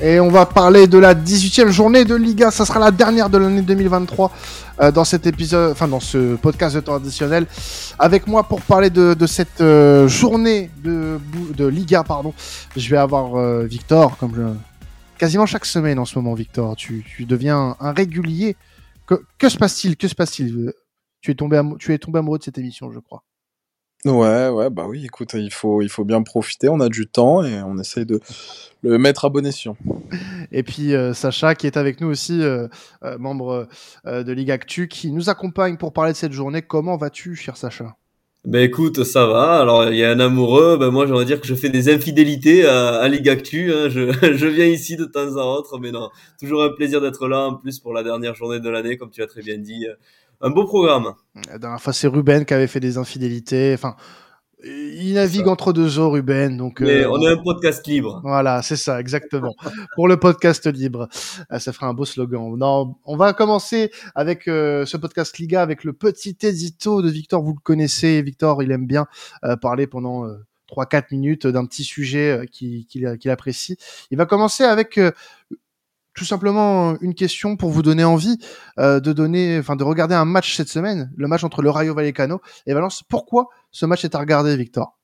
Et on va parler de la 18e journée de Liga. Ça sera la dernière de l'année 2023 euh, dans cet épisode, enfin dans ce podcast de temps additionnel. Avec moi pour parler de, cette euh, journée de, Liga, pardon. Je vais avoir euh, Victor, comme je... quasiment chaque semaine en ce moment, Victor. Tu, deviens un régulier. Que, se passe-t-il? Que se passe-t-il? Tombé tu es tombé amoureux de cette émission, je crois. Ouais, ouais, bah oui, écoute, il faut, il faut bien profiter, on a du temps et on essaye de le mettre à bon escient. Et puis euh, Sacha qui est avec nous aussi, euh, euh, membre de Ligue Actu, qui nous accompagne pour parler de cette journée. Comment vas-tu, cher Sacha? Ben écoute, ça va. Alors il y a un amoureux, ben moi j'aimerais dire que je fais des infidélités à, à Ligue Actu. Hein. Je, je, viens ici de temps en autre, mais non, toujours un plaisir d'être là en plus pour la dernière journée de l'année, comme tu as très bien dit un beau programme. La dernière fois, c'est Ruben qui avait fait des infidélités. Enfin, il navigue entre deux eaux, Ruben. Donc, Mais euh, on est un podcast libre. Voilà, c'est ça, exactement. Pour le podcast libre, euh, ça fera un beau slogan. Non, on va commencer avec euh, ce podcast Liga avec le petit édito de Victor. Vous le connaissez, Victor, il aime bien parler pendant. 3-4 minutes d'un petit sujet qu'il apprécie. Il va commencer avec tout simplement une question pour vous donner envie euh, de donner, enfin de regarder un match cette semaine, le match entre le Rayo Vallecano et Valence. Pourquoi ce match est à regarder, Victor?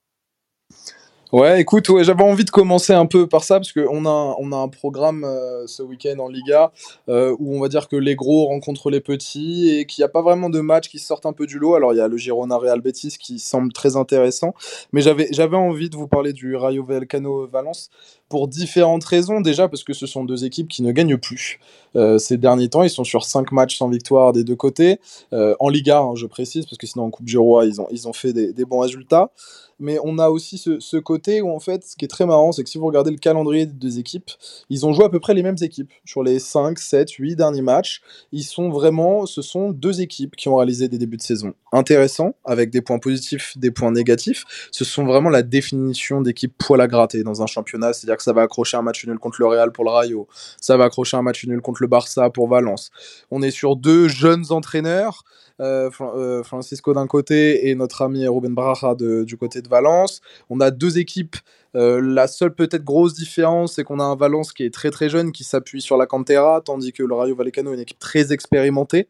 Ouais, écoute, j'avais envie de commencer un peu par ça parce qu'on a, on a un programme euh, ce week-end en Liga euh, où on va dire que les gros rencontrent les petits et qu'il n'y a pas vraiment de matchs qui sortent un peu du lot. Alors il y a le Girona Real Betis qui semble très intéressant, mais j'avais, envie de vous parler du Rayo Vallecano Valence pour différentes raisons. Déjà parce que ce sont deux équipes qui ne gagnent plus. Euh, ces derniers temps, ils sont sur 5 matchs sans victoire des deux côtés. en Liga, hein, je précise, parce que sinon en Coupe du Roi, ils ont, ils ont fait des bons résultats mais on a aussi ce, côté où en fait, ce qui est très marrant, c'est que si vous regardez le calendrier des deux équipes, ils ont joué à peu près les mêmes équipes sur les 5, 7, 8 derniers matchs. Ils sont vraiment, ce sont deux équipes qui ont réalisé des débuts de saison intéressants, avec des points positifs, des points négatifs. Ce sont vraiment la définition d'équipe poil à gratter dans un championnat, c'est-à-dire que ça va accrocher un match nul contre le Real pour le Rayo, ça va accrocher un match nul contre le Barça pour Valence. On est sur deux jeunes entraîneurs euh, euh, Francisco d'un côté et notre ami Ruben Braja du côté de Valence. On a deux équipes euh, la seule peut-être grosse différence, c'est qu'on a un Valence qui est très très jeune, qui s'appuie sur la Cantera, tandis que le Rayo Vallecano est une équipe très expérimentée.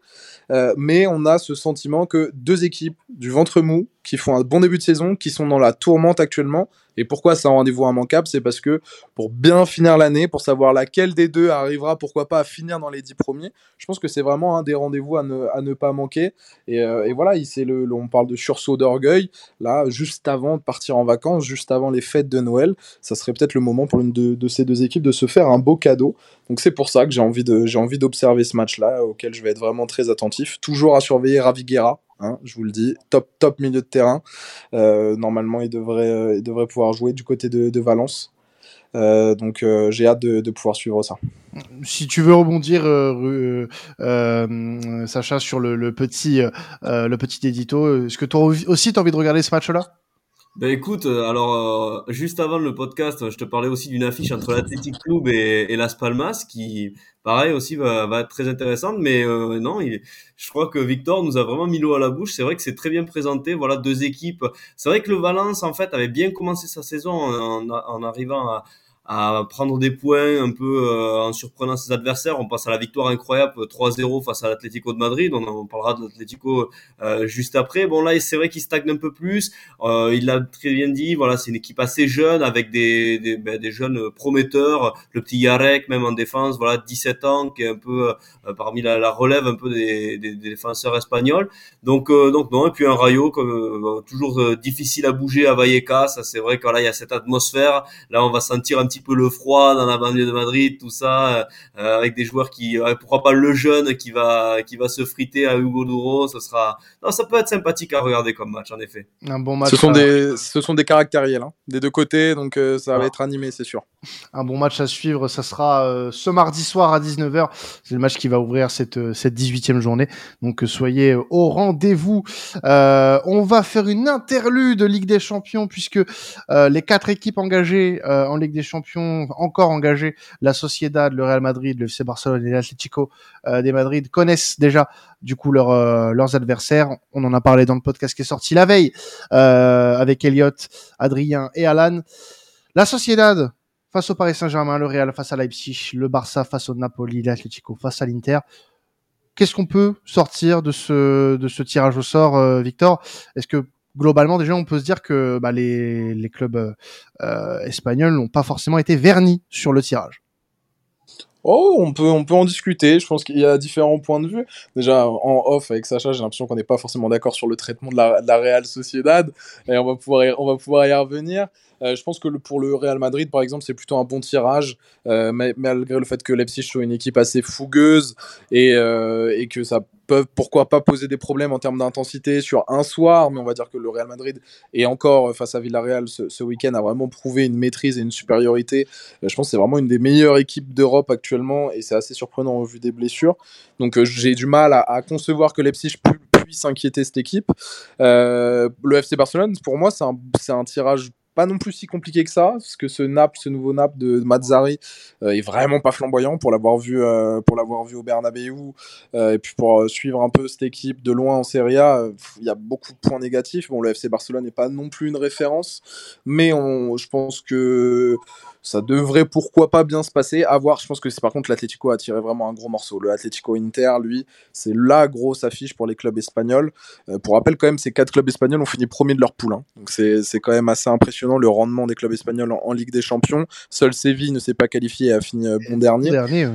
Euh, mais on a ce sentiment que deux équipes du ventre mou, qui font un bon début de saison, qui sont dans la tourmente actuellement. Et pourquoi c'est un rendez-vous immanquable? C'est parce que pour bien finir l'année, pour savoir laquelle des deux arrivera, pourquoi pas, à finir dans les dix premiers, je pense que c'est vraiment un des rendez-vous à ne, pas manquer. Et, euh, voilà, le, on parle de sursaut d'orgueil, là, juste avant de partir en vacances, juste avant les fêtes de Noël ça serait peut-être le moment pour une de, ces deux équipes de se faire un beau cadeau. Donc c'est pour ça que j'ai envie de j'ai envie d'observer ce match-là, auquel je vais être vraiment très attentif. Toujours à surveiller Raviguera, hein, je vous le dis, top top milieu de terrain. Euh, normalement, il devrait euh, devrait pouvoir jouer du côté de, Valence. Euh, donc j'ai hâte de, pouvoir suivre ça. Si tu veux rebondir, Sacha, sur le, petit le petit édito, est-ce que toi aussi tu as envie de regarder ce match-là? Ben écoute, euh, alors euh, juste avant le podcast, je te parlais aussi d'une affiche entre l'Athletic Club et, et, Las Palmas qui, pareil aussi, va, va être très intéressante. Mais euh, non, il, je crois que Victor nous a vraiment mis l'eau à la bouche. C'est vrai que c'est très bien présenté. Voilà, deux équipes. C'est vrai que le Valence, en fait, avait bien commencé sa saison en, en arrivant à, à prendre des points un peu euh, en surprenant ses adversaires. On passe à la victoire incroyable 3-0 face à l'Atlético de Madrid. On, en parlera de l'Atlético euh, juste après. Bon là, c'est vrai qu'il stagne un peu plus. Euh, il l'a très bien dit. Voilà, c'est une équipe assez jeune avec des des, ben, des, jeunes prometteurs. Le petit Yarek même en défense, voilà, 17 ans, qui est un peu parmi la, relève un peu des, des, des défenseurs espagnols. Donc donc non. Et puis un Rayo comme toujours difficile à bouger à Vallecas. Ça c'est vrai que là il y a cette atmosphère. Là on va sentir un petit peu le froid dans la banlieue de Madrid, tout ça, euh, avec des joueurs qui, euh, pourquoi pas le jeune qui va, qui va se friter à Hugo Duro, ce sera, non, ça peut être sympathique à regarder comme match, en effet. Un bon match. Ce sont des, ce sont des caractériels, hein, des deux côtés, donc euh, ça va être animé, c'est sûr. Un bon match à suivre, ça sera ce mardi soir à 19h. C'est le match qui va ouvrir cette, cette 18e journée. Donc soyez au rendez-vous. on va faire une interlude de Ligue des Champions puisque les quatre équipes engagées en Ligue des Champions encore engagés, la Sociedad, le Real Madrid, le FC Barcelone et l'Atlético euh, des Madrid connaissent déjà du coup euh, leurs adversaires. On en a parlé dans le podcast qui est sorti la veille euh, avec Elliot, Adrien et Alan. La Sociedad face au Paris Saint-Germain, le Real face à Leipzig, le Barça face au Napoli, l'Atlético face à l'Inter. Qu'est-ce qu'on peut sortir de ce tirage au sort, euh, Victor? Est-ce que globalement déjà on peut se dire que bah, les, clubs euh, espagnols n'ont pas forcément été vernis sur le tirage Oh, on peut, on peut en discuter. Je pense qu'il y a différents points de vue. Déjà, en off avec Sacha, j'ai l'impression qu'on n'est pas forcément d'accord sur le traitement de la, Real Sociedad. Et on va pouvoir on va pouvoir y revenir. Euh, je pense que pour le Real Madrid, par exemple, c'est plutôt un bon tirage, euh, malgré le fait que Leipzig soit une équipe assez fougueuse et, euh, et que ça peut, pourquoi pas, poser des problèmes en termes d'intensité sur un soir, mais on va dire que le Real Madrid, et encore face à Villarreal ce, week-end, a vraiment prouvé une maîtrise et une supériorité. je pense que c'est vraiment une des meilleures équipes d'Europe actuellement, et c'est assez surprenant au vu des blessures. Donc j'ai du mal à, concevoir que Leipzig puisse inquiéter cette équipe. le FC Barcelone, pour moi, c'est un tirage pas non plus si compliqué que ça, parce que ce ce nouveau nap de Mazzari euh, est vraiment pas flamboyant pour l'avoir vu, euh, pour l'avoir vu au Bernabeu, euh, et puis pour suivre un peu cette équipe de loin en Serie A, il y a beaucoup de points négatifs. Bon, le FC Barcelone n'est pas non plus une référence, mais on, je pense que ça devrait pourquoi pas bien se passer. À voir, je pense que c'est par contre l'Atlético a tiré vraiment un gros morceau. Le Atlético Inter, lui, c'est la grosse affiche pour les clubs espagnols. Euh, pour rappel, quand même, ces quatre clubs espagnols ont fini premier de leur poule. Hein. Donc c'est quand même assez impressionnant le rendement des clubs espagnols en, Ligue des Champions. Seul Séville ne s'est pas qualifié et a fini euh, bon dernier. dernier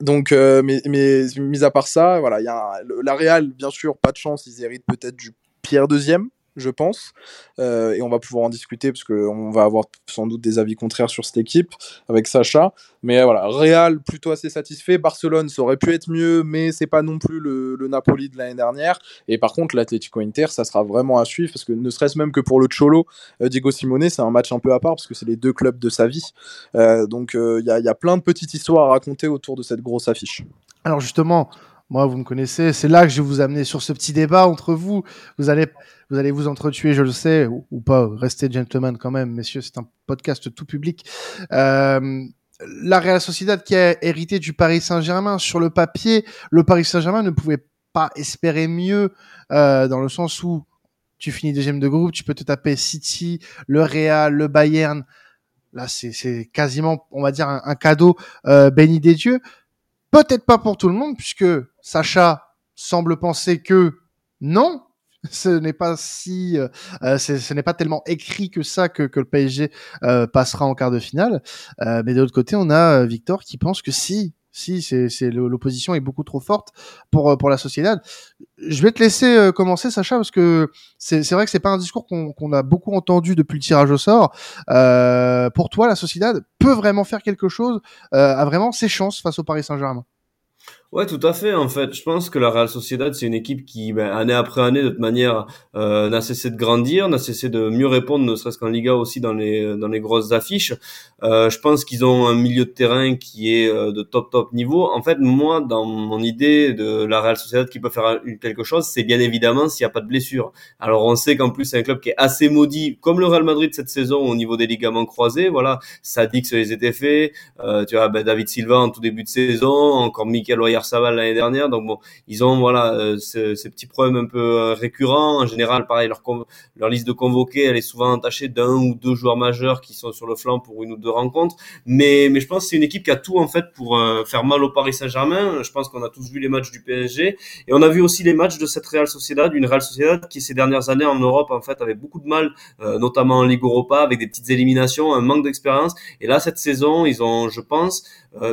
Donc, euh, mais, mais mis à part ça, voilà, il y a la Real, bien sûr, pas de chance, ils héritent peut-être du pire deuxième je pense. Euh, et on va pouvoir en discuter parce qu'on va avoir sans doute des avis contraires sur cette équipe avec Sacha. Mais voilà, Real plutôt assez satisfait. Barcelone, ça aurait pu être mieux, mais c'est pas non plus le, Napoli de l'année dernière. Et par contre, l'Atlético Inter, ça sera vraiment à suivre parce que ne serait-ce même que pour le Cholo, euh, Diego Simone, c'est un match un peu à part parce que c'est les deux clubs de sa vie. Euh, donc il y, y a plein de petites histoires à raconter autour de cette grosse affiche. Alors justement, moi, vous me connaissez, c'est là que je vais vous amener sur ce petit débat entre vous. Vous allez, vous allez vous entretuer, je le sais, ou, pas. Restez gentlemen quand même, messieurs. C'est un podcast tout public. Euh, la Real Sociedad qui a hérité du Paris Saint-Germain sur le papier, le Paris Saint-Germain ne pouvait pas espérer mieux euh, dans le sens où tu finis deuxième de groupe, tu peux te taper City, le Real, le Bayern. Là, c'est quasiment, on va dire, un, cadeau euh, béni des dieux. Peut-être pas pour tout le monde, puisque Sacha semble penser que non, ce n'est pas si, euh, euh, ce n'est pas tellement écrit que ça que, que le PSG euh, passera en quart de finale. Euh, mais de l'autre côté, on a Victor qui pense que si, si, c'est l'opposition est beaucoup trop forte pour euh, pour la Sociedad. Je vais te laisser euh, commencer, Sacha, parce que c'est vrai que c'est pas un discours qu'on a beaucoup entendu depuis le tirage au sort. Euh, pour toi, la Sociedad peut vraiment faire quelque chose, euh, a vraiment ses chances face au Paris Saint-Germain? Ouais, tout à fait. En fait, je pense que la Real Sociedad, c'est une équipe qui, ben, année après année, de toute manière, euh, n'a cessé de grandir, n'a cessé de mieux répondre, ne serait-ce qu'en Liga aussi dans les dans les grosses affiches. Euh, je pense qu'ils ont un milieu de terrain qui est euh, de top top niveau. En fait, moi, dans mon idée de la Real Sociedad qui peut faire quelque chose, c'est bien évidemment s'il n'y a pas de blessure. Alors, on sait qu'en plus, c'est un club qui est assez maudit, comme le Real Madrid cette saison au niveau des ligaments croisés. Voilà, ça dit que ça les était fait. Euh, tu vois, ben, David Silva en tout début de saison, encore Mikel va l'année dernière. Donc bon, ils ont voilà euh, ces petits problèmes un peu euh, récurrents. En général, pareil, leur, leur liste de convoqués, elle est souvent entachée d'un ou deux joueurs majeurs qui sont sur le flanc pour une ou deux rencontres. Mais, mais je pense que c'est une équipe qui a tout en fait pour euh, faire mal au Paris Saint-Germain. Je pense qu'on a tous vu les matchs du PSG et on a vu aussi les matchs de cette Real Sociedad, une Real Sociedad qui ces dernières années en Europe en fait avait beaucoup de mal, notamment en Ligue Europa avec des petites éliminations, un manque d'expérience. Et là cette saison, ils ont, je pense,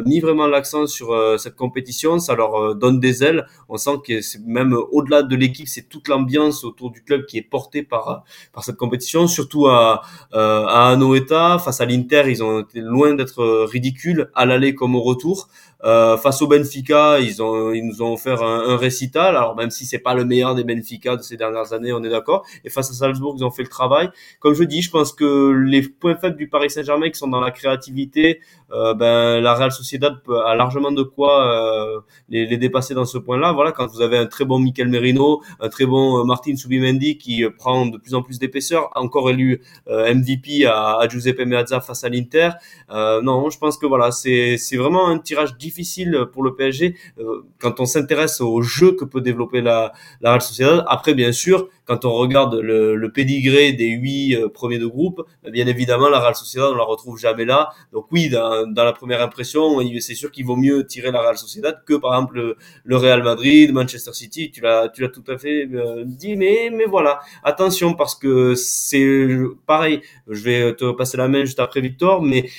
mis vraiment l'accent sur cette compétition. Ça leur euh, donne des ailes. On sent que c'est même au-delà de l'équipe, c'est toute l'ambiance autour du club qui est portée par par cette compétition. Surtout à euh, à Anoeta face à l'Inter, ils ont été loin d'être ridicules à l'aller comme au retour. Euh, face au Benfica, ils ont ils nous ont offert un, un, récital. Alors même si c'est pas le meilleur des Benfica de ces dernières années, on est d'accord. Et face à Salzbourg, ils ont fait le travail. Comme je dis, je pense que les points faibles du Paris Saint-Germain qui sont dans la créativité, euh, ben la Real Sociedad a largement de quoi euh, les, les, dépasser dans ce point-là. Voilà, quand vous avez un très bon Mikel Merino, un très bon euh, Martin Subimendi qui prend de plus en plus d'épaisseur, encore élu MVP à, à, Giuseppe Meazza face à l'Inter. non, je pense que voilà, c'est vraiment un tirage difficile pour le PSG euh, quand on s'intéresse au jeu que peut développer la, la Real Sociedad. Après, bien sûr, quand on regarde le, le pédigré des huit euh, premiers de groupe, bien évidemment, la Real Sociedad, on la retrouve jamais là. Donc oui, dans, dans la première impression, c'est sûr qu'il vaut mieux tirer la Real Sociedad que par exemple le, Real Madrid, Manchester City. Tu l'as, tu l'as tout à fait euh, dit, mais mais voilà, attention parce que c'est pareil. Je vais te passer la main juste après Victor, mais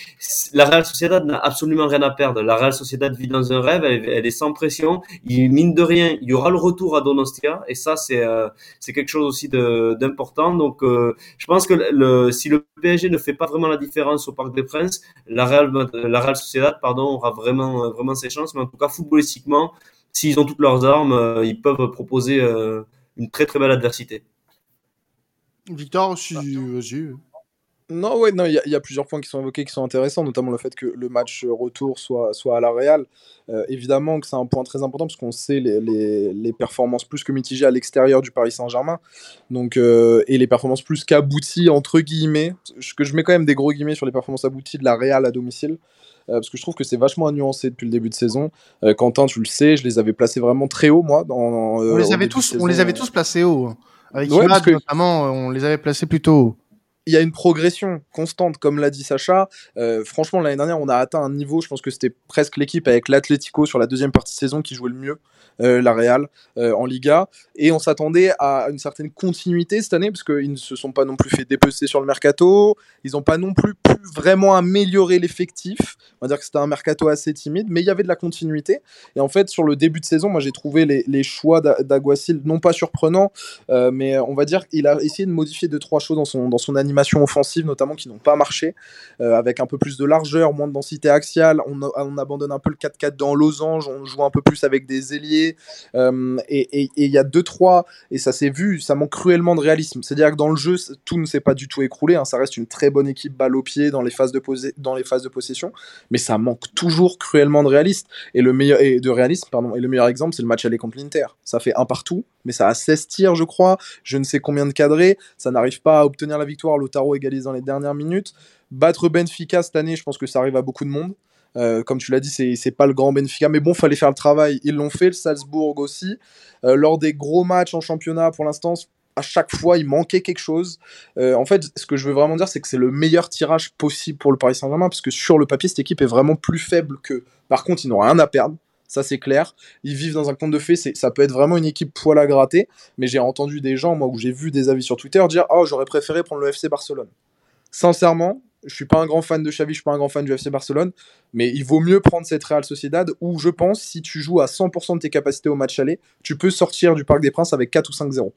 la Real Sociedad n'a absolument rien à perdre. La Real Sociedad vit dans un rêve, elle, est sans pression. Il mine de rien, il y aura le retour à Donostia et ça c'est euh, c'est quelque chose aussi d'important. Donc euh, je pense que le, si le PSG ne fait pas vraiment la différence au Parc des Princes, la Real la Real Sociedad pardon aura vraiment vraiment ses chances. Mais en tout cas footballistiquement, s'ils ont toutes leurs armes, euh, ils peuvent proposer une très très belle adversité. Victor, aussi, vas-y. Non, ouais, non, il y, a plusieurs points qui sont évoqués qui sont intéressants, notamment le fait que le match retour soit, soit à la Real. Euh, évidemment que c'est un point très important parce qu'on sait les, les, les, performances plus que mitigées à l'extérieur du Paris Saint-Germain. Donc, euh, et les performances plus qu'abouties, entre guillemets, que je mets quand même des gros guillemets sur les performances abouties de la Real à domicile. Euh, parce que je trouve que c'est vachement nuancé depuis le début de saison. Quentin, tu le sais, je les avais placés vraiment très haut, moi. Dans, on, les avait tous, on les avait tous placés haut. Hein. Avec ouais, notamment, on les avait placés plutôt haut il y a une progression constante, comme l'a dit Sacha. Euh, franchement, l'année dernière, on a atteint un niveau, je pense que c'était presque l'équipe avec l'Atlético sur la deuxième partie de saison qui jouait le mieux. Euh, la Real euh, en Liga. Et on s'attendait à une certaine continuité cette année, parce qu'ils ne se sont pas non plus fait dépecer sur le mercato. Ils n'ont pas non plus pu vraiment améliorer l'effectif. On va dire que c'était un mercato assez timide, mais il y avait de la continuité. Et en fait, sur le début de saison, moi j'ai trouvé les, choix d'Aguasil non pas surprenants, mais on va dire qu'il a essayé de modifier deux trois choses dans son, dans son animation offensive, notamment qui n'ont pas marché, avec un peu plus de largeur, moins de densité axiale. On, on abandonne un peu le 4-4 dans losange, on joue un peu plus avec des ailiers euh, et il y a deux trois et ça s'est vu, ça manque cruellement de réalisme. C'est-à-dire que dans le jeu, tout ne s'est pas du tout écroulé. Hein. ça reste une très bonne équipe balle au pied dans les phases de dans les phases de possession, mais ça manque toujours cruellement de réalisme. Et le meilleur et de réalisme, pardon. Et le meilleur exemple, c'est le match aller contre l'Inter. Ça fait un partout, mais ça a 16 tirs, je crois. Je ne sais combien de cadrés. Ça n'arrive pas à obtenir la victoire. Lotaro égalise dans les dernières minutes. Battre Benfica cette année, je pense que ça arrive à beaucoup de monde. Euh, comme tu l'as dit, c'est pas le grand Benfica, mais bon, fallait faire le travail. Ils l'ont fait, le Salzbourg aussi. Euh, lors des gros matchs en championnat, pour l'instant, à chaque fois, il manquait quelque chose. Euh, en fait, ce que je veux vraiment dire, c'est que c'est le meilleur tirage possible pour le Paris Saint-Germain, parce que sur le papier, cette équipe est vraiment plus faible que. Par contre, ils n'ont rien à perdre. Ça, c'est clair. Ils vivent dans un conte de fées. Ça peut être vraiment une équipe poil à gratter. Mais j'ai entendu des gens, moi, où j'ai vu des avis sur Twitter dire Oh, j'aurais préféré prendre le FC Barcelone. Sincèrement, je suis pas un grand fan de Xavi, je suis pas un grand fan du FC Barcelone, mais il vaut mieux prendre cette Real Sociedad où je pense si tu joues à 100% de tes capacités au match aller, tu peux sortir du Parc des Princes avec 4 ou 5-0.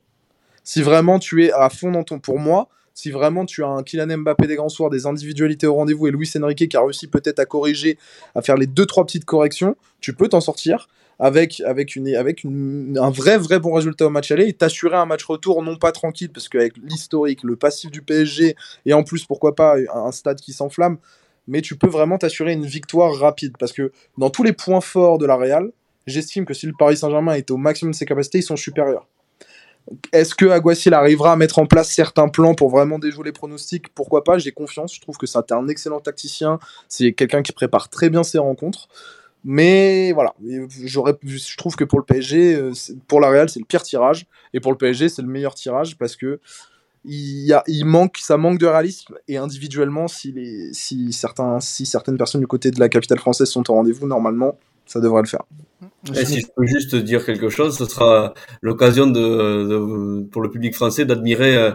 Si vraiment tu es à fond dans ton pour moi, si vraiment tu as un Kylian Mbappé des grands soirs, des individualités au rendez-vous et Luis Enrique qui a réussi peut-être à corriger, à faire les deux trois petites corrections, tu peux t'en sortir avec, un vrai, vrai bon résultat au match aller et t'assurer un match retour non pas tranquille, parce qu'avec l'historique, le passif du PSG, et en plus, pourquoi pas, un stade qui s'enflamme, mais tu peux vraiment t'assurer une victoire rapide, parce que dans tous les points forts de la Real, j'estime que si le Paris Saint-Germain est au maximum de ses capacités, ils sont supérieurs. Est-ce que Aguasil arrivera à mettre en place certains plans pour vraiment déjouer les pronostics? Pourquoi pas? J'ai confiance. Je trouve que c'est un excellent tacticien. C'est quelqu'un qui prépare très bien ses rencontres. Mais voilà, je trouve que pour le PSG, euh, pour la Real, c'est le pire tirage, et pour le PSG, c'est le meilleur tirage parce que il, manque, ça manque de réalisme et individuellement, si, certains, si certaines personnes du côté de la capitale française sont au rendez-vous, normalement, ça devrait le faire. Et si je peux juste dire quelque chose, ce sera l'occasion de, pour le public français d'admirer euh,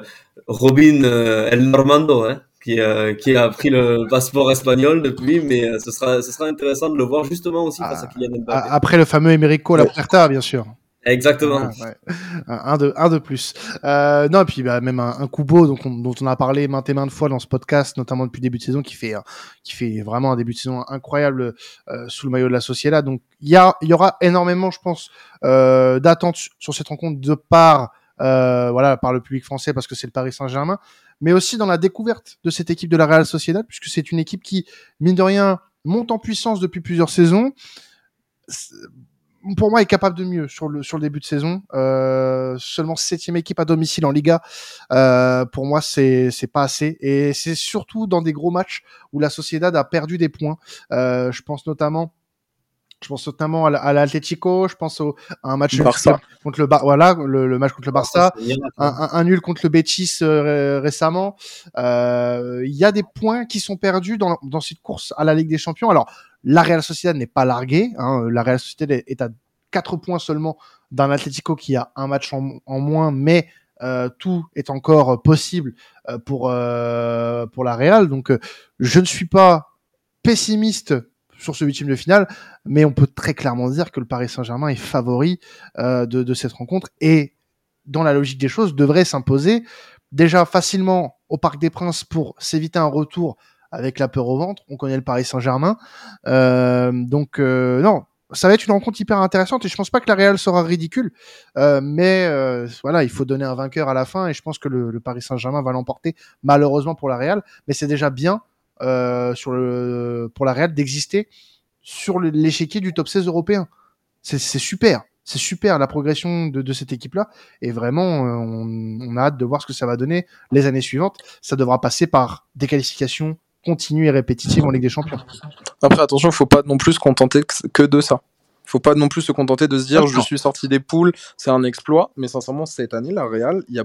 Robin euh, El Normando, hein, qui, euh, qui a pris le passeport espagnol depuis, mais ce sera, ce sera intéressant de le voir justement aussi face à ah, Kylian Mbappé. Après le fameux Emerico La Puerta, bien sûr. Exactement. un, de, un de plus. Euh, non, et puis bah, même un, un Kubo donc dont on a parlé maintes et maintes fois dans ce podcast, notamment depuis début de saison, qui fait, qui fait vraiment un début de saison incroyable euh, sous le maillot de la Sociedad. Donc il y, y aura énormément, je pense, euh, d'attentes sur cette rencontre de part, euh, voilà, par le public français parce que c'est le Paris Saint-Germain mais aussi dans la découverte de cette équipe de la Real Sociedad, puisque c'est une équipe qui, mine de rien, monte en puissance depuis plusieurs saisons. Pour moi, est capable de mieux sur le sur le début de saison. Euh, seulement septième équipe à domicile en Liga. Euh, pour moi, c'est pas assez. Et c'est surtout dans des gros matchs où la Sociedad a perdu des points. Euh, je pense notamment Je pense notamment à l'Atlético, je pense au, à un match Barça. contre le Bar voilà, le, match contre le Barça, un, un, nul contre le Betis euh, récemment. Euh, Il y a des points qui sont perdus dans, dans cette course à la Ligue des Champions. Alors, la Real Sociedad n'est pas larguée. Hein, la Real Sociedad est à 4 points seulement d'un Atlético qui a un match en, moins, mais euh, tout est encore possible euh, pour euh, pour la Real. Donc, je ne suis pas pessimiste sur ce huitième de finale, mais on peut très clairement dire que le Paris Saint-Germain est favori de, de, cette rencontre et, dans la logique des choses, devrait s'imposer déjà facilement au Parc des Princes pour s'éviter un retour avec la peur au ventre. On connaît le Paris Saint-Germain, euh, donc non, ça va être une rencontre hyper intéressante et je pense pas que la Real sera ridicule, euh, mais euh, voilà, il faut donner un vainqueur à la fin et je pense que le, Paris Saint-Germain va l'emporter malheureusement pour la Real, mais c'est déjà bien euh, sur le pour la Real d'exister sur l'échiquier du top 16 européen. C'est super, c'est super la progression de, de cette équipe-là et vraiment on, on, a hâte de voir ce que ça va donner les années suivantes. Ça devra passer par des qualifications continue et répétitive en Ligue des Champions. Après, attention, il faut pas non plus se contenter que de ça. Il faut pas non plus se contenter de se dire je suis sorti des poules, c'est un exploit. Mais sincèrement, cette année, la Real, il y a,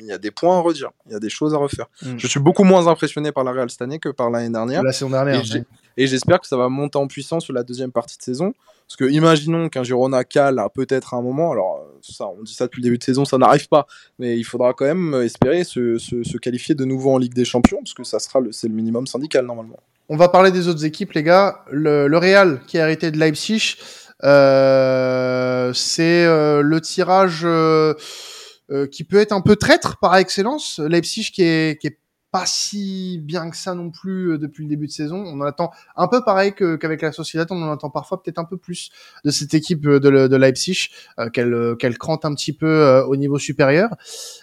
y a des points à redire, il y a des choses à refaire. Mm. Je suis beaucoup moins impressionné par la Real cette année que par l'année dernière. La saison dernière. Et j'espère que ça va monter en puissance sur la deuxième partie de saison. Parce que imaginons qu'un Girona cale peut-être à un moment, alors ça, on dit ça depuis le début de saison, ça n'arrive pas, mais il faudra quand même espérer se, qualifier de nouveau en Ligue des Champions, parce que ça sera le, c'est le minimum syndical normalement. On va parler des autres équipes, les gars. Le, Real qui a arrêté de Leipzig, euh, c'est euh, le tirage euh, euh, qui peut être un peu traître par excellence. Leipzig qui est, qui est pas si bien que ça non plus euh, depuis le début de saison. On en attend un peu pareil qu'avec la Sociedad, on en attend parfois peut-être un peu plus de cette équipe euh, de, de Leipzig, euh, qu'elle qu'elle crante un petit peu au niveau supérieur.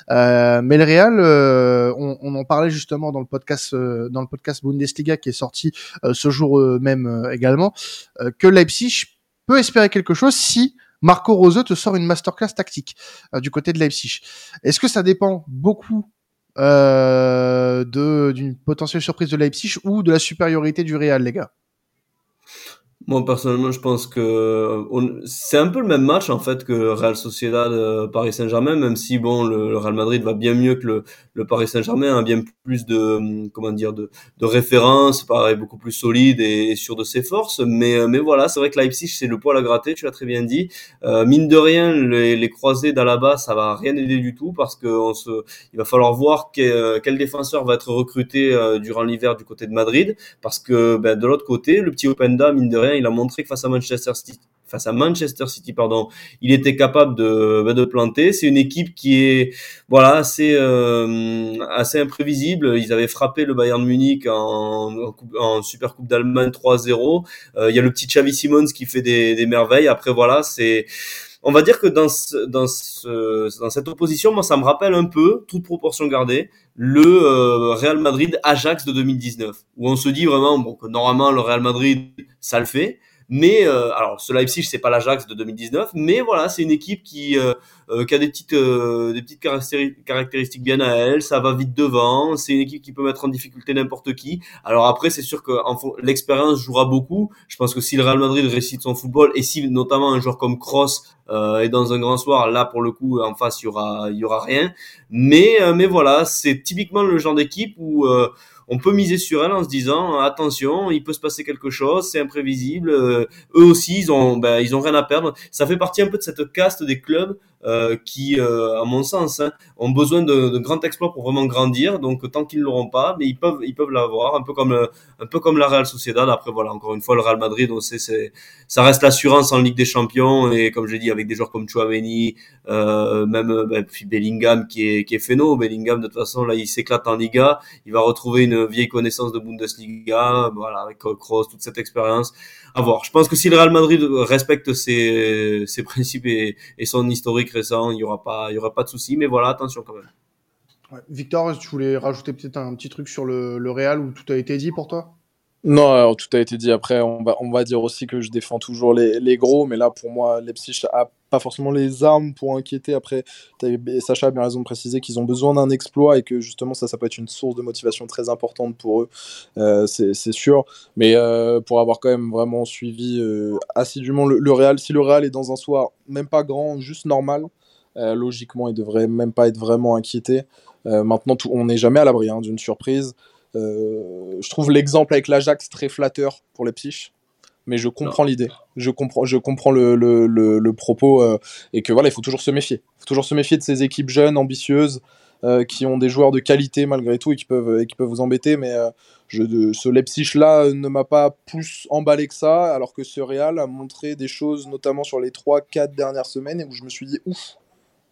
mais le Real, on, on, en parlait justement dans le podcast dans le podcast Bundesliga qui est sorti ce jour même également, que Leipzig peut espérer quelque chose si Marco Rose te sort une masterclass tactique du côté de Leipzig. Est-ce que ça dépend beaucoup euh, d'une potentielle surprise de Leipzig ou de la supériorité du Real, les gars moi personnellement, je pense que c'est un peu le même match en fait que Real Sociedad euh, Paris Saint-Germain, même si bon le, Real Madrid va bien mieux que le, le Paris Saint-Germain, a bien plus de hum, comment dire de, de références, pareil beaucoup plus solide et, sûr de ses forces. Mais euh, mais voilà, c'est vrai que Leipzig c'est le poil à gratter, tu l'as très bien dit. Euh, mine de rien, les, les croisés d'Alaba ça va rien aider du tout parce que on se, il va falloir voir quel, défenseur va être recruté euh, durant l'hiver du côté de Madrid parce que ben, de l'autre côté le petit Openda mine de rien il a montré que face à Manchester City, face à Manchester City, pardon, il était capable de, bah, de planter. C'est une équipe qui est, voilà, assez, euh, assez imprévisible. Ils avaient frappé le Bayern Munich en, en, Super Coupe d'Allemagne 3-0. Euh, il y a le petit Xavi Simons qui fait des, des merveilles. Après, voilà, c'est, on va dire que dans, ce, dans, ce, dans cette opposition, moi, ça me rappelle un peu, toute proportion gardée, le euh, Real Madrid Ajax de 2019, où on se dit vraiment bon, que normalement le Real Madrid, ça le fait, mais euh, alors ce Leipzig c'est pas l'Ajax de 2019, mais voilà c'est une équipe qui euh, euh, qui a des petites des petites caractéristiques bien à elle, ça va vite devant, c'est une équipe qui peut mettre en difficulté n'importe qui. Alors après c'est sûr que l'expérience jouera beaucoup. Je pense que si le Real Madrid récite son football et si notamment un joueur comme Kroos est dans un grand soir, là pour le coup en face il y aura y aura rien. Mais mais voilà c'est typiquement le genre d'équipe où on peut miser sur elle en se disant attention, il peut se passer quelque chose, c'est imprévisible. Euh, eux aussi, ils ont, ben, ils ont rien à perdre. Ça fait partie un peu de cette caste des clubs euh, qui, euh, à mon sens, hein, ont besoin de, de, grands exploits pour vraiment grandir. Donc, tant qu'ils ne l'auront pas, mais ils peuvent, ils peuvent l'avoir, un peu comme, un peu comme la Real Sociedad. Après, voilà, encore une fois, le Real Madrid, on sait, c'est, ça reste l'assurance en Ligue des Champions et comme j'ai dit, avec des joueurs comme Chouameni, euh, même ben, puis Bellingham qui est, qui est phéno. Bellingham, de toute façon, là, il s'éclate en Liga. Il va retrouver une vieille connaissance de Bundesliga, voilà, avec Kroos, toute cette expérience. À voir. Je pense que si le Real Madrid respecte ses, ses principes et, et son historique il y aura pas, aura pas de souci. Mais voilà, attention quand même. Victor, tu voulais rajouter peut-être un petit truc sur le, le Real où tout a été dit pour toi? Non, tout a été dit. Après, on va, on va dire aussi que je défends toujours les, les gros, mais là, pour moi, Leipzig a pas forcément les armes pour inquiéter. Après, Sacha a bien raison de préciser qu'ils ont besoin d'un exploit et que justement, ça, ça peut être une source de motivation très importante pour eux, euh, c'est sûr. Mais euh, pour avoir quand même vraiment suivi euh, assidûment le, le, Real, si le Real est dans un soir même pas grand, juste normal, logiquement, il devrait même pas être vraiment inquiété. maintenant, on n'est jamais à l'abri hein, d'une surprise. Euh, je trouve l'exemple avec l'Ajax très flatteur pour les psyches mais je comprends l'idée, je comprends, je comprends le, le, le, propos euh, et que voilà, il faut toujours se méfier. Il faut toujours se méfier de ces équipes jeunes, ambitieuses, euh, qui ont des joueurs de qualité malgré tout et qui peuvent, et qui peuvent vous embêter. Mais je, de, ce Leipzig-là ne m'a pas plus emballé que ça, alors que ce Real a montré des choses, notamment sur les 3-4 dernières semaines, où je me suis dit, ouf,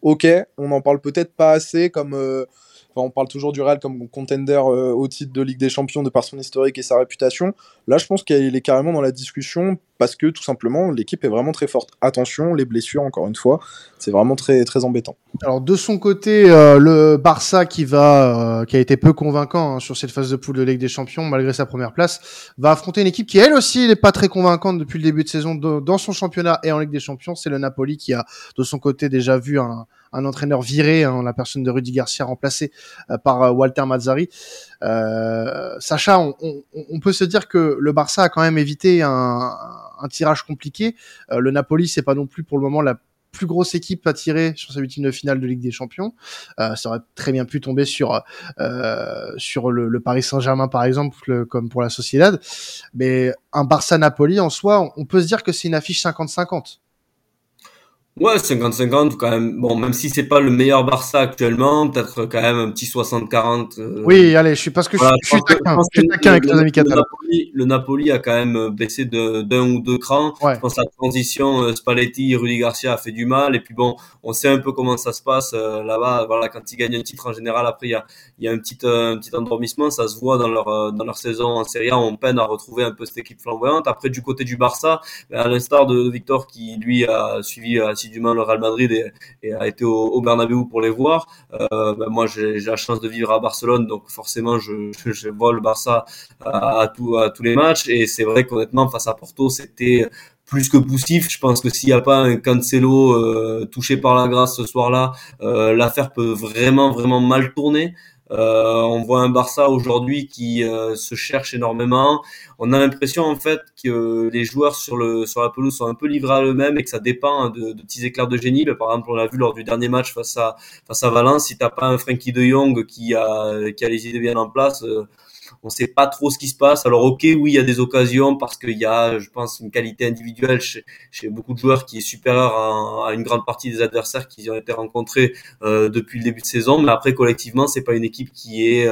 ok, on n'en parle peut-être pas assez comme on parle toujours du Real comme contender euh, au titre de Ligue des Champions de par son historique et sa réputation. Là, je pense qu'il est carrément dans la discussion parce que tout simplement, l'équipe est vraiment très forte. Attention, les blessures, encore une fois, c'est vraiment très, très embêtant. Alors, de son côté, euh, le Barça qui va, euh, qui a été peu convaincant hein, sur cette phase de poule de Ligue des Champions, malgré sa première place, va affronter une équipe qui, elle aussi, n'est pas très convaincante depuis le début de saison dans son championnat et en Ligue des Champions. C'est le Napoli qui a, de son côté, déjà vu un, un entraîneur viré, hein, la personne de Rudy Garcia remplacé euh, par euh, Walter Mazzari. Euh, Sacha, on, on, on, peut se dire que le Barça a quand même évité un, un tirage compliqué. Le Napoli, c'est pas non plus pour le moment la plus grosse équipe à tirer sur sa huitième de finale de Ligue des Champions. Euh, ça aurait très bien pu tomber sur euh, sur le, Paris Saint-Germain par exemple, comme pour la Sociedad. Mais un Barça-Napoli en soi, on peut se dire que c'est une affiche 50-50. Ouais, 50-50 quand même. Bon, même si c'est pas le meilleur Barça actuellement, peut-être quand même un petit 60-40. Euh... Oui, allez, je suis parce que je, je, suis taquin, je suis taquin avec le, les amis le Napoli, le Napoli a quand même baissé d'un ou deux crans. Ouais. Je pense que la transition euh, Spalletti, Rudy Garcia a fait du mal. Et puis bon, on sait un peu comment ça se passe euh, là-bas. Voilà, quand ils gagnent un titre en général, après il y a, y a un petit euh, un petit endormissement. Ça se voit dans leur dans leur saison en Serie A. On peine à retrouver un peu cette équipe flamboyante. Après du côté du Barça, à l'instar de Victor qui lui a suivi assidûment le Real Madrid et, a été au, au, Bernabeu pour les voir. Euh, ben moi, j'ai la chance de vivre à Barcelone, donc forcément, je, je, vois le Barça à tous les matchs. Et c'est vrai qu'honnêtement, face à Porto, c'était plus que poussif. Je pense que s'il n'y a pas un Cancelo euh, touché par la grâce ce soir-là, euh, l'affaire peut vraiment, vraiment mal tourner. Euh, on voit un Barça aujourd'hui qui euh, se cherche énormément. On a l'impression en fait que les joueurs sur le sur la pelouse sont un peu livrés à eux-mêmes et que ça dépend de, de petits éclairs de génie. Par exemple, on l'a vu lors du dernier match face à face à Valence. Si t'as pas un Frankie De Jong qui a qui a les idées bien en place, euh, on sait pas trop ce qui se passe. Alors ok, oui, il y a des occasions parce qu'il y a, je pense, une qualité individuelle chez, beaucoup de joueurs qui est supérieure à, une grande partie des adversaires qui ont été rencontrés euh, depuis le début de saison. Mais après, collectivement, c'est pas une équipe qui est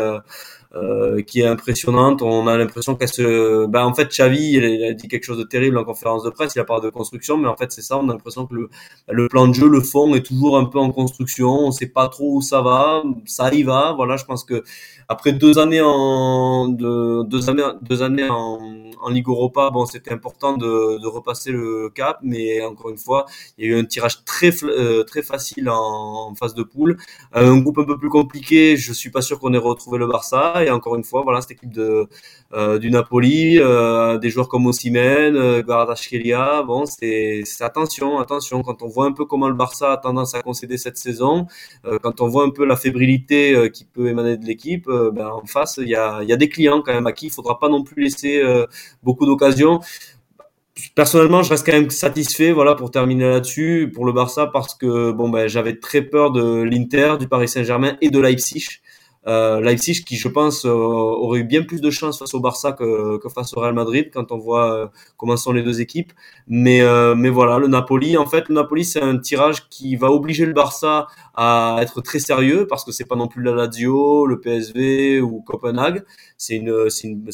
euh, qui est impressionnante. On a l'impression qu'elle se, ben en fait, Xavi, il a dit quelque chose de terrible en conférence de presse. Il a parlé de construction, mais en fait, c'est ça. On a l'impression que le, le plan de jeu, le fond est toujours un peu en construction. On sait pas trop où ça va. Ça y va. Voilà, je pense que après deux années en de, deux années deux années en, en Ligue Europa, bon, c'était important de, repasser le cap, mais encore une fois, il y a eu un tirage très euh, très facile en, phase de poule, un groupe un peu plus compliqué. Je suis pas sûr qu'on ait retrouvé le Barça, et encore une fois, voilà, cette équipe de euh, du Napoli, euh, des joueurs comme Osimhen, euh, bon, c'est attention, attention. Quand on voit un peu comment le Barça a tendance à concéder cette saison, euh, quand on voit un peu la fébrilité euh, qui peut émaner de l'équipe, euh, ben, en face, il y a, y a des clients quand même à qui il faudra pas non plus laisser beaucoup d'occasions. Personnellement, je reste quand même satisfait, voilà, pour terminer là-dessus, pour le Barça, parce que bon, ben, j'avais très peur de l'Inter, du Paris Saint-Germain et de Leipzig. Euh, Leipzig qui je pense euh, aurait eu bien plus de chance face au Barça que, face au Real Madrid quand on voit euh, comment sont les deux équipes. Mais euh, mais voilà le Napoli en fait le Napoli c'est un tirage qui va obliger le Barça à être très sérieux parce que c'est pas non plus la Lazio le PSV ou Copenhague. C'est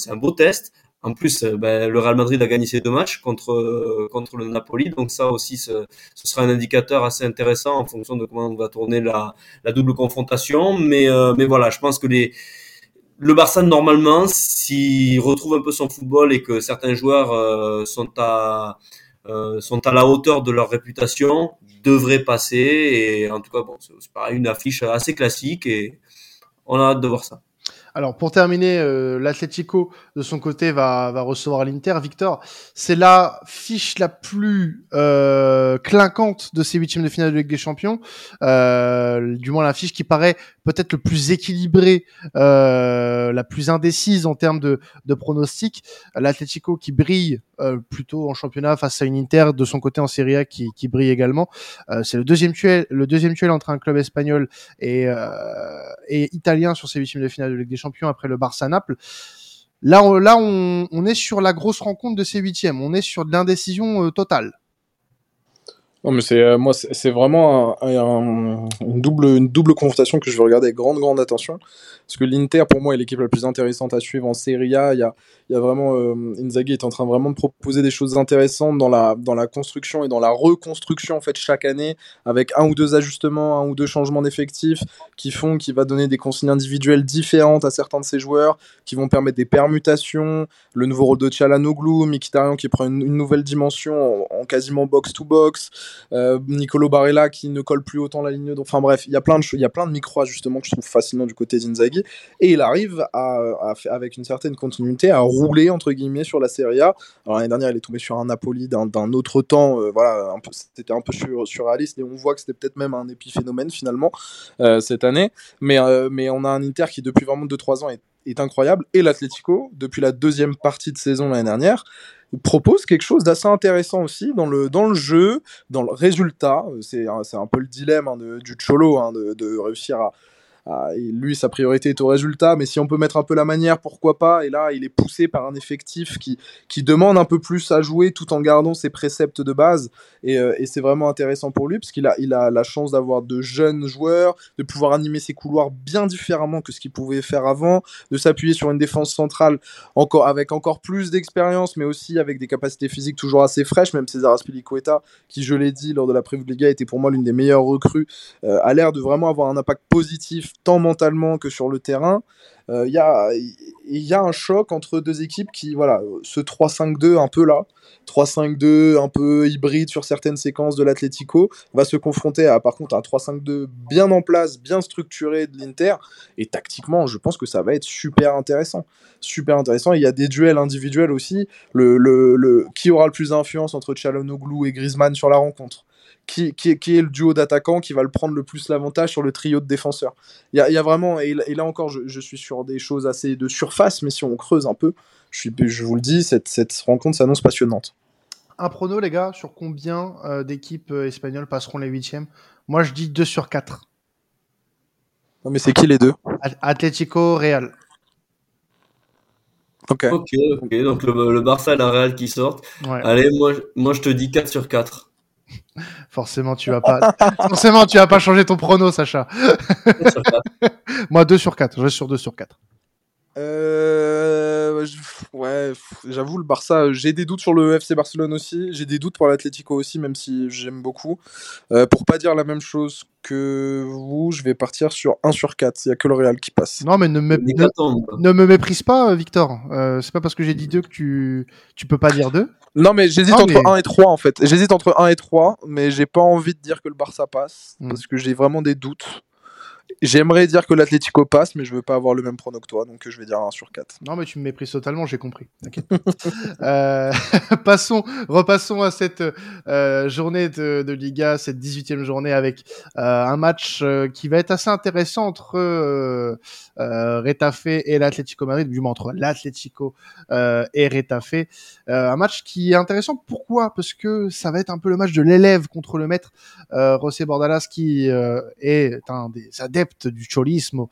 un beau test en plus, ben, le Real Madrid a gagné ses deux matchs contre euh, contre le Napoli, donc ça aussi, ce, sera un indicateur assez intéressant en fonction de comment on va tourner la, double confrontation. Mais euh, mais voilà, je pense que les le Barça normalement, s'il retrouve un peu son football et que certains joueurs euh, sont à sont à la hauteur de leur réputation, devrait passer. Et en tout cas, bon, c'est pareil, une affiche assez classique et on a hâte de voir ça. Alors pour terminer, euh, l'Atlético de son côté va, va recevoir l'Inter. Victor, c'est la fiche la plus euh, clinquante de ces huitièmes de finale de Ligue des Champions. Euh, du moins la fiche qui paraît peut-être le plus équilibrée, euh, la plus indécise en termes de, de pronostics. L'Atlético qui brille euh, plutôt en championnat face à une Inter de son côté en Serie A qui, qui brille également. Euh, c'est le deuxième tuel, le deuxième tuel entre un club espagnol et, euh, et italien sur ces huitièmes de finale de Ligue des Champions après le Barça Naples. Là, on, là, on, on est sur la grosse rencontre de ces huitièmes. On est sur de l'indécision euh, totale. Non, mais c'est euh, moi, c'est vraiment un- un- une, double, une double confrontation que je vais regarder avec grande, grande attention. Parce que l'Inter, pour moi, est l'équipe la plus intéressante à suivre en Serie A. Il y a, il y a vraiment. euh, Inzaghi est en train vraiment de proposer des choses intéressantes dans la, dans la construction et dans la reconstruction, en fait, chaque année, avec un ou deux ajustements, un ou deux changements d'effectifs qui font qu'il va donner des consignes individuelles différentes à certains de ses joueurs, qui vont permettre des permutations. Le nouveau rôle de Tchalanoglu, Mkhitaryan qui prend une, nouvelle dimension en, en quasiment box-to-box. Euh, Nicolo Barella qui ne colle plus autant la ligne. Enfin bref, il y a plein de il y a plein de micro ajustements que je trouve fascinants du côté d'Inzaghi et il arrive à, à avec une certaine continuité à rouler entre guillemets sur la Serie A. Alors l'année dernière, il est tombé sur un Napoli d'un autre temps, euh, voilà, c'était un peu sur, surréaliste et on voit que c'était peut-être même un épiphénomène finalement euh, cette année. Mais mais on a un Inter qui depuis vraiment 2-3 ans est, est incroyable et l'Atlético depuis la deuxième partie de saison l'année dernière propose quelque chose d'assez intéressant aussi dans le, dans le jeu, dans le résultat. Euh, C'est un, peu le dilemme hein, du Cholo, hein, de, réussir à, lui, sa priorité est au résultat, mais si on peut mettre un peu la manière, pourquoi pas? Et là, il est poussé par un effectif qui, qui demande un peu plus à jouer tout en gardant ses préceptes de base. Et, euh, et c'est vraiment intéressant pour lui, parce qu'il a, il a la chance d'avoir de jeunes joueurs, de pouvoir animer ses couloirs bien différemment que ce qu'il pouvait faire avant, de s'appuyer sur une défense centrale encore, avec encore plus d'expérience, mais aussi avec des capacités physiques toujours assez fraîches. Même César Aspilicueta, qui, je l'ai dit lors de la Preview Liga, était pour moi l'une des meilleures recrues, euh, a l'air de vraiment avoir un impact positif tant mentalement que sur le terrain. Euh, Il y, a, il y a un choc entre deux équipes qui, voilà, ce 3-5-2 un peu là, 3-5-2 un peu hybride sur certaines séquences de l'Atlético, va se confronter à par contre un 3-5-2 bien en place, bien structuré de l'Inter. Et tactiquement, je pense que ça va être super intéressant. Super intéressant. Il y a des duels individuels aussi. Le, qui aura le plus d'influence entre Chalonoglu et Griezmann sur la rencontre? Qui, qui, qui, est le duo d'attaquants qui va le prendre le plus l'avantage sur le trio de défenseurs. Il y a, il y a vraiment, et, et, là encore, je, je, suis sur des choses assez de surface, mais si on creuse un peu, je, suis, je vous le dis, cette, cette rencontre s'annonce passionnante. Un prono, les gars, sur combien euh, d'équipes euh, espagnoles passeront les huitièmes? Moi, je dis 2 sur 4. Non, mais c'est qui les deux? Atlético, Real. Ok. Ok, ok. Donc le, le, Barça et la Real qui sortent. Ouais. Allez, moi, moi, je te dis 4 sur 4. Forcément, tu vas pas. Forcément, tu vas pas changer ton prono, Sacha. Moi, 2 sur 4. Je reste sur 2 sur 4. Euh, ouais, j'avoue, le Barça, j'ai des doutes sur le FC Barcelone aussi. J'ai des doutes pour l'Atlético aussi, même si j'aime beaucoup. Euh, pour pas dire la même chose que vous, je vais partir sur 1 sur 4. Il y a que le Real qui passe. Non, mais ne me, ne, ne me méprise pas, Victor. Euh, c'est pas parce que j'ai dit 2 que tu, tu peux pas dire 2. Non, mais j'hésite entre mais... 1 et 3 en fait. J'hésite entre 1 et 3, mais j'ai pas envie de dire que le Barça passe mm. parce que j'ai vraiment des doutes. J'aimerais dire que l'Atlético passe, mais je veux pas avoir le même prono que toi, donc je vais dire 1 sur 4. Non, mais tu me méprises totalement, j'ai compris. euh, passons, repassons à cette euh, journée de, Liga, cette 18e journée avec euh, un match euh, qui va être assez intéressant entre euh, Retafe et l'Atlético Madrid, du moins entre l'Atlético et Retafe. un match qui est intéressant, pourquoi? Parce que ça va être un peu le match de l'élève contre le maître, José Bordalas, qui est un des du cholisme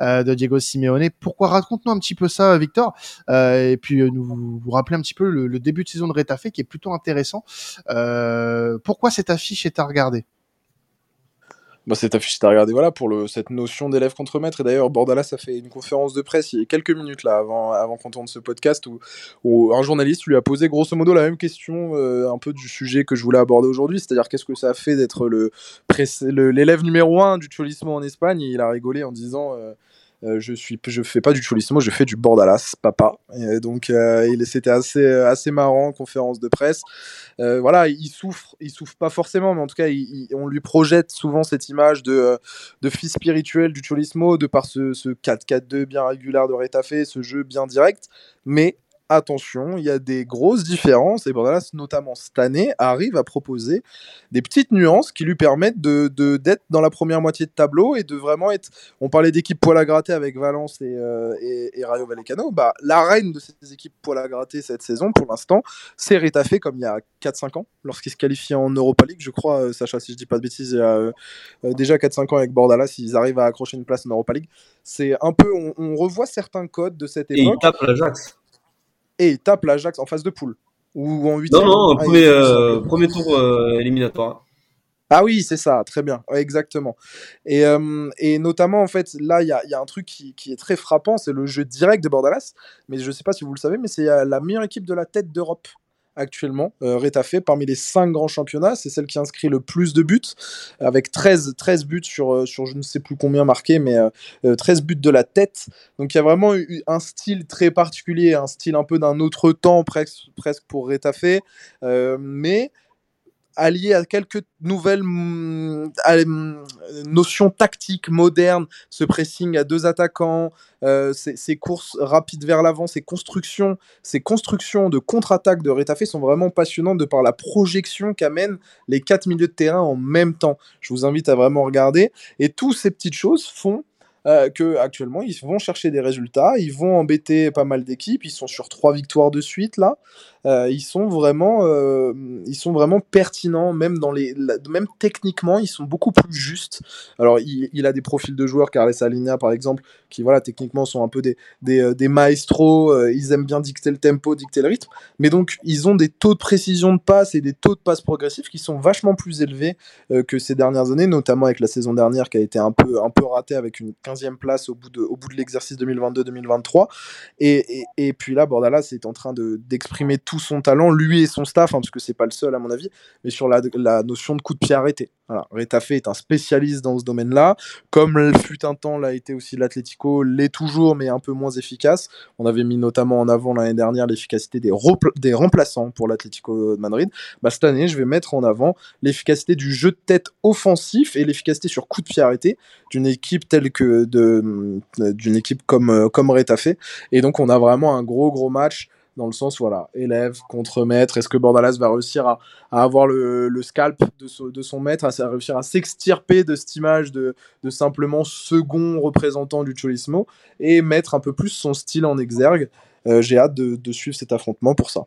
euh, de Diego Simeone. Pourquoi? Raconte-nous un petit peu ça, Victor, euh, et puis euh, nous vous rappeler un petit peu le, début de saison de Retafe qui est plutôt intéressant. Pourquoi cette affiche est à regarder? Bah, cette affiche est à regarder voilà, pour cette notion d'élève contre maître. Et d'ailleurs, Bordalas a fait une conférence de presse il y a quelques minutes là, avant, avant qu'on tourne ce podcast où, un journaliste lui a posé grosso modo la même question euh, un peu du sujet que je voulais aborder aujourd'hui, c'est-à-dire qu'est-ce que ça a fait d'être l'élève numéro un du cholismo en Espagne? Et il a rigolé en disant. Euh, je suis, je fais pas du Cholismo, je fais du Bordalas, papa. donc, il c'était assez, assez marrant, conférence de presse. voilà, il souffre, il souffre pas forcément, mais en tout cas, on lui projette souvent cette image de, de fils spirituel du Cholismo, de par ce, ce 4-4-2 bien régulier de Retafe, ce jeu bien direct. Mais attention, il y a des grosses différences et Bordalas, notamment cette année, arrive à proposer des petites nuances qui lui permettent de, d'être dans la première moitié de tableau et de vraiment être. On parlait d'équipe poil à gratter avec Valence et, euh, et, Rayo Vallecano. Bah, la reine de ces équipes poil à gratter cette saison, pour l'instant, c'est Retafe comme il y a 4-5 ans, lorsqu'il se qualifie en Europa League. Je crois, euh, Sacha, si je dis pas de bêtises, il y a euh, déjà 4-5 ans avec Bordalas, ils arrivent à accrocher une place en Europa League. C'est un peu. On, revoit certains codes de cette époque. Et ils tapent l'Ajax et il tape l'Ajax en phase de poule. Ou en 8 Non, non, ah, premier, euh, premier, tour euh, éliminatoire. Ah oui, c'est ça, très bien, exactement. Et, euh, et, notamment, en fait, là, il y a, y a, un truc qui, qui est très frappant, c'est le jeu direct de Bordalas. Mais je ne sais pas si vous le savez, mais c'est la meilleure équipe de la tête d'Europe actuellement, euh, parmi les 5 grands championnats. C'est celle qui inscrit le plus de buts, avec 13, 13 buts sur, euh, sur je ne sais plus combien marqués, mais 13 euh, euh, buts de la tête. Donc il y a vraiment eu un style très particulier, un style un peu d'un autre temps presque, presque pour Retafe. mais allié à quelques nouvelles mm, mm, notions tactiques modernes, ce pressing à deux attaquants, euh, ces, courses rapides vers l'avant, ces constructions, ces constructions de contre-attaque de Retafe sont vraiment passionnantes de par la projection qu'amènent les quatre milieux de terrain en même temps. Je vous invite à vraiment regarder. Et toutes ces petites choses font euh, que actuellement ils vont chercher des résultats, ils vont embêter pas mal d'équipes, ils sont sur trois victoires de suite là, ils sont vraiment, euh, ils sont vraiment pertinents, même dans les, même techniquement, ils sont beaucoup plus justes. Alors, il, a des profils de joueurs, Carles Alinea par exemple, qui voilà, techniquement sont un peu des, des, euh, maestros. ils aiment bien dicter le tempo, dicter le rythme, mais donc ils ont des taux de précision de passe et des taux de passe progressifs qui sont vachement plus élevés que ces dernières années, notamment avec la saison dernière qui a été un peu, un peu ratée avec une 15e place au bout de, au bout de l'exercice 2022-2023. Et, et, puis là, Bordalas est en train d'exprimer tout son talent, lui et son staff, hein, parce que c'est pas le seul à mon avis, mais sur la, notion de coup de pied arrêté. Voilà. Retafe est un spécialiste dans ce domaine-là, comme fut un temps l'a été aussi l'Atlético, l'est toujours, mais un peu moins efficace. On avait mis notamment en avant l'année dernière l'efficacité des, remplaçants pour l'Atlético de Madrid. Bah, cette année, je vais mettre en avant l'efficacité du jeu de tête offensif et l'efficacité sur coup de pied arrêté d'une équipe telle que d'une équipe comme comme Retafe. Et donc, on a vraiment un gros gros match dans le sens, voilà, élève contre maître. Est-ce que Bordalas va réussir à, avoir le, scalp de, son maître, à, réussir à s'extirper de cette image de, simplement second représentant du Cholismo et mettre un peu plus son style en exergue? Euh, J'ai hâte de, suivre cet affrontement pour ça.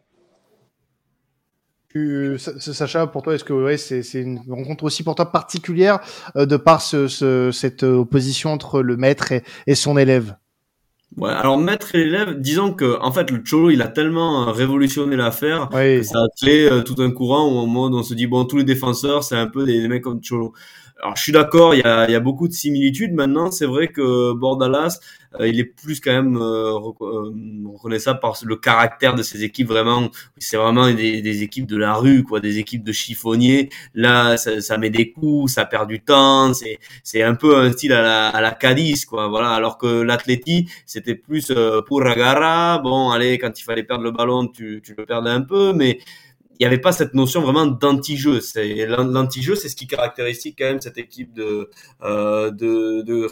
Sacha, pour toi, est-ce que c'est une rencontre aussi pour toi particulière euh, de par cette opposition entre le maître et son élève? Ouais, alors maître et élève, disons que en fait le cholo il a tellement révolutionné l'affaire que ça a créé euh, tout un courant où on se dit bon tous les défenseurs c'est un peu des, mecs comme cholo. Alors je suis d'accord, il y a, y a, beaucoup de similitudes. Maintenant c'est vrai que Bordalas euh, il est plus quand même euh, euh, reconnaissable par le caractère de ces équipes vraiment. C'est vraiment des, des, équipes de la rue, quoi, des équipes de chiffonniers. Là, ça, ça met des coups, ça perd du temps. C'est c'est un peu un style à la, à la Cadiz, quoi. Voilà. Alors que l'Atleti, c'était plus pour Ragara. Bon, allez, quand il fallait perdre le ballon, tu, tu le perdais un peu, mais il n'y avait pas cette notion vraiment d'anti-jeu. C'est l'anti-jeu, c'est ce qui caractérise quand même cette équipe de euh, de,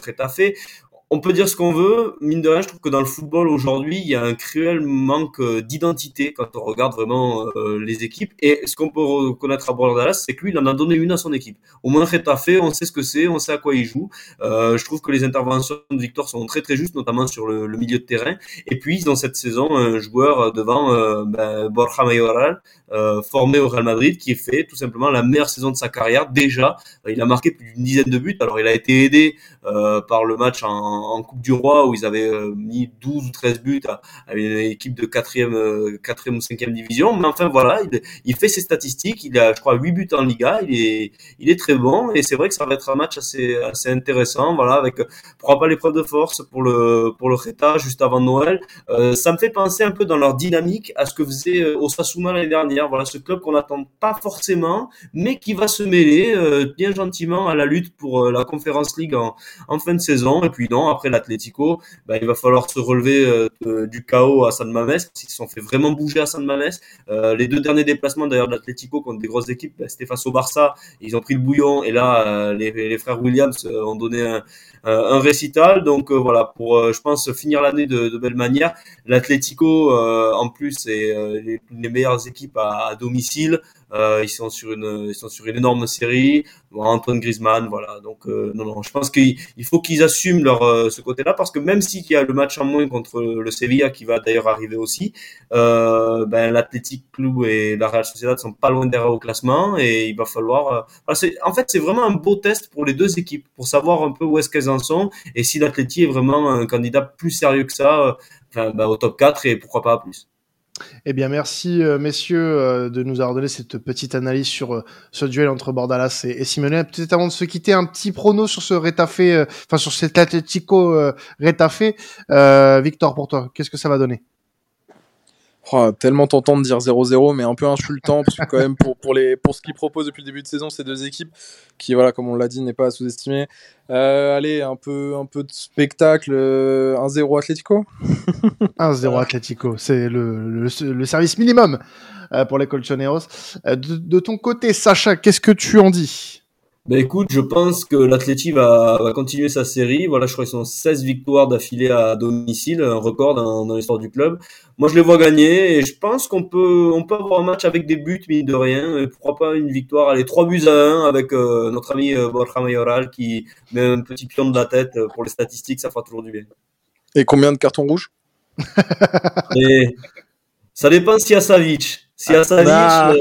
on peut dire ce qu'on veut, mine de rien, je trouve que dans le football aujourd'hui, il y a un cruel manque euh, d'identité quand on regarde vraiment euh, les équipes. Et ce qu'on peut reconnaître à Bordalas, c'est que lui, il en a donné une à son équipe. Au moins, Retafe, on sait ce que c'est, on sait à quoi il joue. Euh, je trouve que les interventions de Victor sont très très justes, notamment sur le, milieu de terrain. Et puis, dans cette saison, un joueur devant ben, Borja Mayoral, formé au Real Madrid, qui fait tout simplement la meilleure saison de sa carrière. Déjà, il a marqué plus d'une dizaine de buts. Alors, il a été aidé par le match en Coupe du Roi où ils avaient euh, mis 12 ou 13 buts à, une équipe de 4e, 4 ou 5e division. Mais enfin, voilà, il, fait ses statistiques. Il a, je crois, 8 buts en Liga. Il est, il est très bon. Et c'est vrai que ça va être un match assez, assez intéressant. Voilà, avec, pourquoi pas l'épreuve de force pour le, pour le Reta juste avant Noël. Euh, ça me fait penser un peu dans leur dynamique à ce que faisait euh, Osasuna l'année dernière. Voilà, ce club qu'on n'attend pas forcément, mais qui va se mêler bien gentiment à la lutte pour la Conférence League en, fin de saison. Et puis non, après l'Atlético, bah, il va falloir se relever du chaos à San Mames, qu'ils se sont fait vraiment bouger à San Mames. les deux derniers déplacements d'ailleurs de l'Atlético contre des grosses équipes, bah, c'était face au Barça, ils ont pris le bouillon, et là, les, les, frères Williams ont donné un, un récital. Donc voilà, pour, je pense, finir l'année de, de belle manière. L'Atlético, en plus, les, les, meilleures équipes à, à domicile. Euh, ils sont sur une, ils sont sur une énorme série. Antoine Griezmann, voilà. Donc euh, non, non, je pense qu'il faut qu'ils assument leur euh, ce côté-là parce que même s'il y a le match en moins contre le Sevilla qui va d'ailleurs arriver aussi, euh, ben l'Athletic Club et la Real Sociedad sont pas loin derrière au classement et il va falloir. Euh, en fait, c'est vraiment un beau test pour les deux équipes pour savoir un peu où est-ce qu'elles en sont et si l'Athletic est vraiment un candidat plus sérieux que ça, enfin, ben, au top 4 et pourquoi pas plus. Eh bien, merci euh, messieurs euh, de nous avoir donné cette petite analyse sur euh, ce duel entre Bordalas et, et Simone. Peut-être avant de se quitter, un petit prono sur ce Rétafé, enfin sur cet Atlético Rétafé. Victor, pour toi, qu'est-ce que ça va donner? Oh, tellement tentant de dire 0-0, mais un peu insultant, parce que quand même, pour, pour, les, pour ce qu'ils proposent depuis le début de saison, ces deux équipes, qui, voilà, comme on l'a dit, n'est pas à sous-estimer. Euh, allez, un peu, un peu de spectacle, 1-0 euh, Atlético 1-0 Atlético, c'est le, le, le, service minimum euh, pour les Colchoneros. De, de ton côté, Sacha, qu'est-ce que tu en dis? Ben écoute, je pense que l'Atleti va, va, continuer sa série. Voilà, je crois qu'ils sont 16 victoires d'affilée à domicile, un record dans, dans l'histoire du club. Moi, je les vois gagner et je pense qu'on peut, on peut avoir un match avec des buts, mine de rien. Et pourquoi pas une victoire Allez, 3 buts à 1 avec euh, notre ami euh, Borja Mayoral qui met un petit pion de la tête euh, pour les statistiques, ça fera toujours du bien. Et combien de cartons rouges? Et Ça dépend s'il y a Savic. Si à sa bah.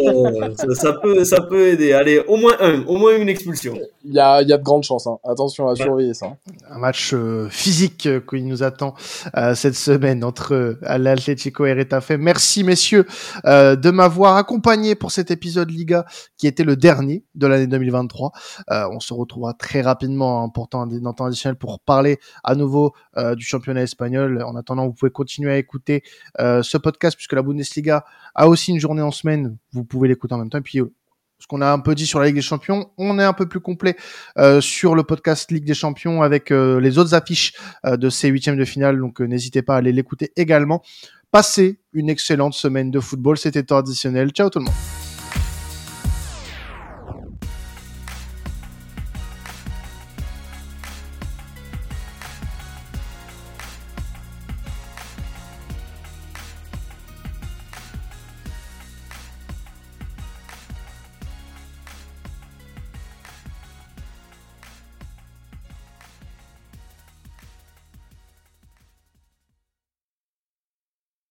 ça, peut, ça peut aider. Allez, au moins un, au moins une expulsion. Il y a, y a de grandes chances. Hein. Attention à surveiller ça. Un match euh, physique euh, qui nous attend euh, cette semaine entre l'Atlético et Retafe. Merci messieurs de m'avoir accompagné pour cet épisode Liga qui était le dernier de l'année 2023. on se retrouvera très rapidement en portant un temps additionnel pour parler à nouveau du championnat espagnol. En attendant, vous pouvez continuer à écouter ce podcast puisque la Bundesliga a aussi une journée en semaine, vous pouvez l'écouter en même temps. Et puis, euh, ce qu'on a un peu dit sur la Ligue des Champions, on est un peu plus complet euh, sur le podcast Ligue des Champions avec euh, les autres affiches de ces huitièmes de finale. Donc, n'hésitez pas à aller l'écouter également. Passez une excellente semaine de football. C'était traditionnel. Ciao tout le monde.